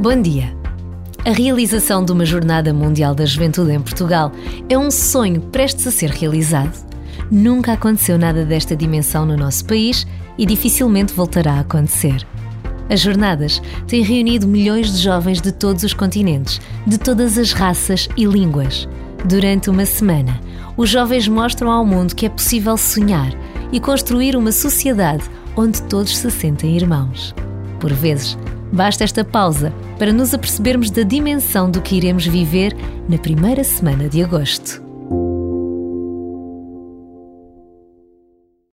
Bom dia. A realização de uma Jornada Mundial da Juventude em Portugal é um sonho prestes a ser realizado. Nunca aconteceu nada desta dimensão no nosso país e dificilmente voltará a acontecer. As jornadas têm reunido milhões de jovens de todos os continentes, de todas as raças e línguas. Durante uma semana, os jovens mostram ao mundo que é possível sonhar e construir uma sociedade onde todos se sentem irmãos. Por vezes, basta esta pausa para nos apercebermos da dimensão do que iremos viver na primeira semana de agosto.